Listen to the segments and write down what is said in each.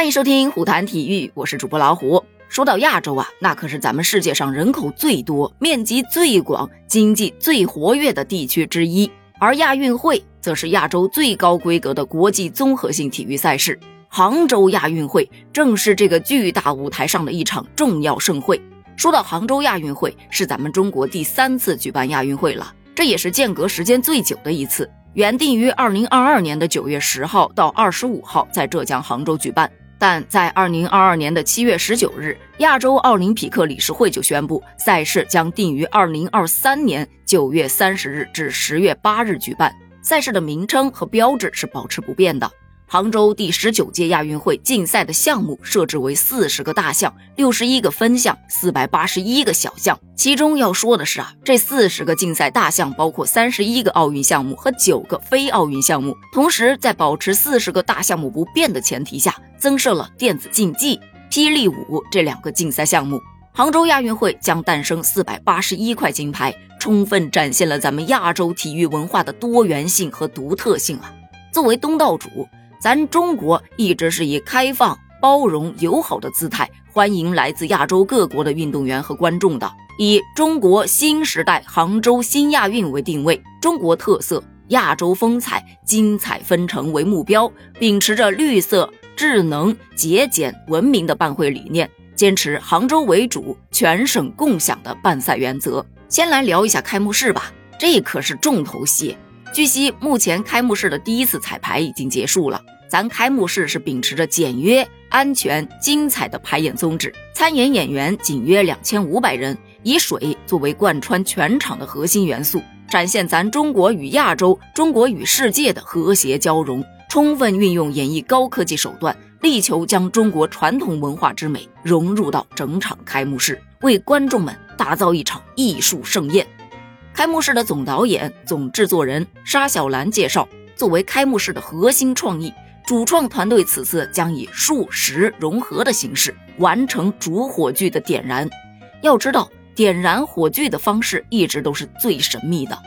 欢迎收听虎谈体育，我是主播老虎。说到亚洲啊，那可是咱们世界上人口最多、面积最广、经济最活跃的地区之一。而亚运会则是亚洲最高规格的国际综合性体育赛事。杭州亚运会正是这个巨大舞台上的一场重要盛会。说到杭州亚运会，是咱们中国第三次举办亚运会了，这也是间隔时间最久的一次。原定于二零二二年的九月十号到二十五号在浙江杭州举办。但在二零二二年的七月十九日，亚洲奥林匹克理事会就宣布，赛事将定于二零二三年九月三十日至十月八日举办。赛事的名称和标志是保持不变的。杭州第十九届亚运会竞赛的项目设置为四十个大项、六十一个分项、四百八十一个小项。其中要说的是啊，这四十个竞赛大项包括三十一个奥运项目和九个非奥运项目。同时，在保持四十个大项目不变的前提下，增设了电子竞技、霹雳舞这两个竞赛项目。杭州亚运会将诞生四百八十一块金牌，充分展现了咱们亚洲体育文化的多元性和独特性啊！作为东道主。咱中国一直是以开放、包容、友好的姿态欢迎来自亚洲各国的运动员和观众的，以“中国新时代杭州新亚运”为定位，中国特色、亚洲风采、精彩纷呈为目标，秉持着绿色、智能、节俭、文明的办会理念，坚持杭州为主、全省共享的办赛原则。先来聊一下开幕式吧，这可是重头戏。据悉，目前开幕式的第一次彩排已经结束了。咱开幕式是秉持着简约、安全、精彩的排演宗旨，参演演员仅约两千五百人，以水作为贯穿全场的核心元素，展现咱中国与亚洲、中国与世界的和谐交融，充分运用演绎高科技手段，力求将中国传统文化之美融入到整场开幕式，为观众们打造一场艺术盛宴。开幕式的总导演、总制作人沙小兰介绍，作为开幕式的核心创意，主创团队此次将以数十融合的形式完成主火炬的点燃。要知道，点燃火炬的方式一直都是最神秘的。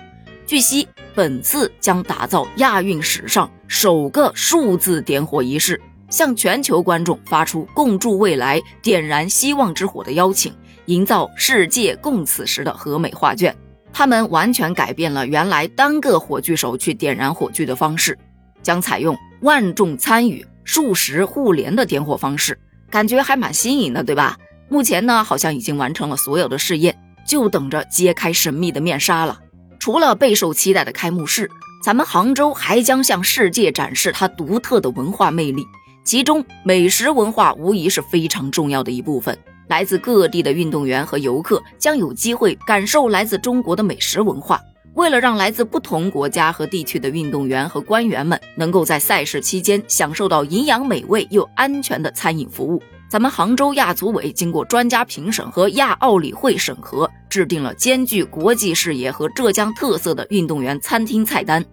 据悉，本次将打造亚运史上首个数字点火仪式，向全球观众发出共筑未来、点燃希望之火的邀请，营造世界共此时的和美画卷。他们完全改变了原来单个火炬手去点燃火炬的方式，将采用万众参与、数十互联的点火方式，感觉还蛮新颖的，对吧？目前呢，好像已经完成了所有的试验，就等着揭开神秘的面纱了。除了备受期待的开幕式，咱们杭州还将向世界展示它独特的文化魅力，其中美食文化无疑是非常重要的一部分。来自各地的运动员和游客将有机会感受来自中国的美食文化。为了让来自不同国家和地区的运动员和官员们能够在赛事期间享受到营养美味又安全的餐饮服务，咱们杭州亚组委经过专家评审和亚奥理会审核，制定了兼具国际视野和浙江特色的运动员餐厅菜单。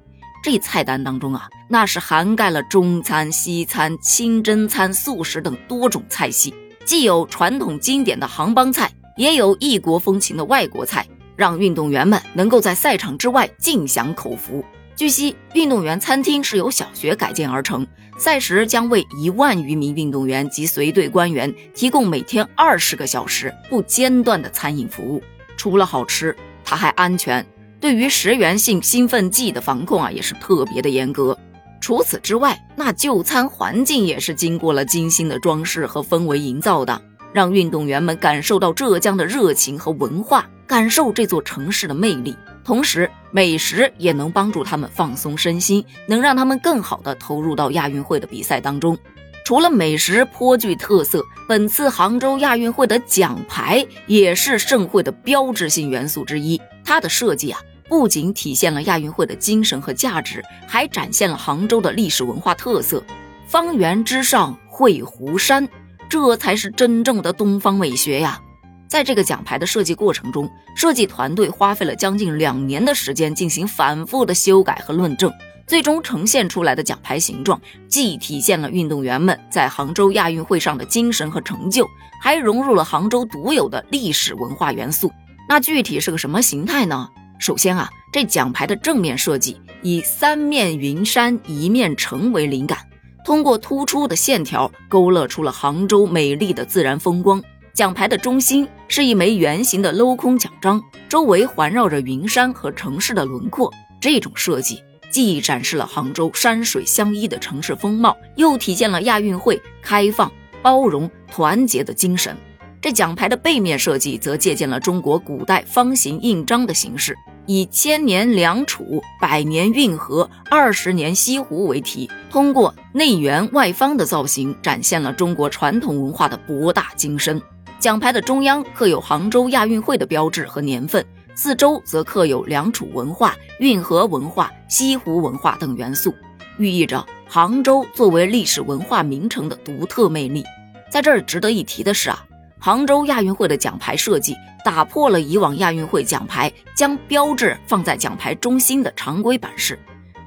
这菜单当中啊，那是涵盖了中餐、西餐、清真餐、素食等多种菜系。既有传统经典的杭帮菜，也有异国风情的外国菜，让运动员们能够在赛场之外尽享口福。据悉，运动员餐厅是由小学改建而成，赛时将为一万余名运动员及随队官员提供每天二十个小时不间断的餐饮服务。除了好吃，它还安全。对于食源性兴奋剂的防控啊，也是特别的严格。除此之外，那就餐环境也是经过了精心的装饰和氛围营造的，让运动员们感受到浙江的热情和文化，感受这座城市的魅力。同时，美食也能帮助他们放松身心，能让他们更好的投入到亚运会的比赛当中。除了美食颇具特色，本次杭州亚运会的奖牌也是盛会的标志性元素之一。它的设计啊。不仅体现了亚运会的精神和价值，还展现了杭州的历史文化特色。方圆之上绘湖山，这才是真正的东方美学呀！在这个奖牌的设计过程中，设计团队花费了将近两年的时间进行反复的修改和论证，最终呈现出来的奖牌形状，既体现了运动员们在杭州亚运会上的精神和成就，还融入了杭州独有的历史文化元素。那具体是个什么形态呢？首先啊，这奖牌的正面设计以三面云山一面城为灵感，通过突出的线条勾勒出了杭州美丽的自然风光。奖牌的中心是一枚圆形的镂空奖章，周围环绕着云山和城市的轮廓。这种设计既展示了杭州山水相依的城市风貌，又体现了亚运会开放、包容、团结的精神。这奖牌的背面设计则借鉴了中国古代方形印章的形式，以“千年梁楚，百年运河，二十年西湖”为题，通过内圆外方的造型，展现了中国传统文化的博大精深。奖牌的中央刻有杭州亚运会的标志和年份，四周则刻有良渚文化、运河文化、西湖文化等元素，寓意着杭州作为历史文化名城的独特魅力。在这儿值得一提的是啊，杭州亚运会的奖牌设计打破了以往亚运会奖牌将标志放在奖牌中心的常规版式，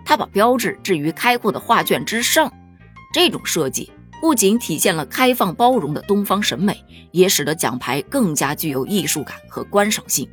它把标志置于开阔的画卷之上，这种设计。不仅体现了开放包容的东方审美，也使得奖牌更加具有艺术感和观赏性。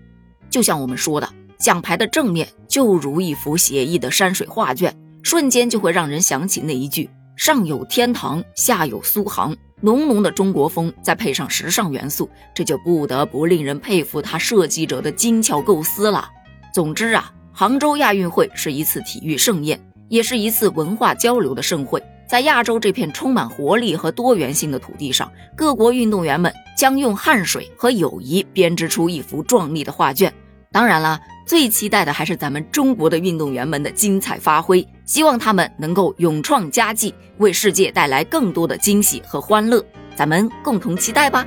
就像我们说的，奖牌的正面就如一幅写意的山水画卷，瞬间就会让人想起那一句“上有天堂，下有苏杭”。浓浓的中国风，再配上时尚元素，这就不得不令人佩服他设计者的精巧构思了。总之啊，杭州亚运会是一次体育盛宴，也是一次文化交流的盛会。在亚洲这片充满活力和多元性的土地上，各国运动员们将用汗水和友谊编织出一幅壮丽的画卷。当然了，最期待的还是咱们中国的运动员们的精彩发挥，希望他们能够勇创佳绩，为世界带来更多的惊喜和欢乐。咱们共同期待吧。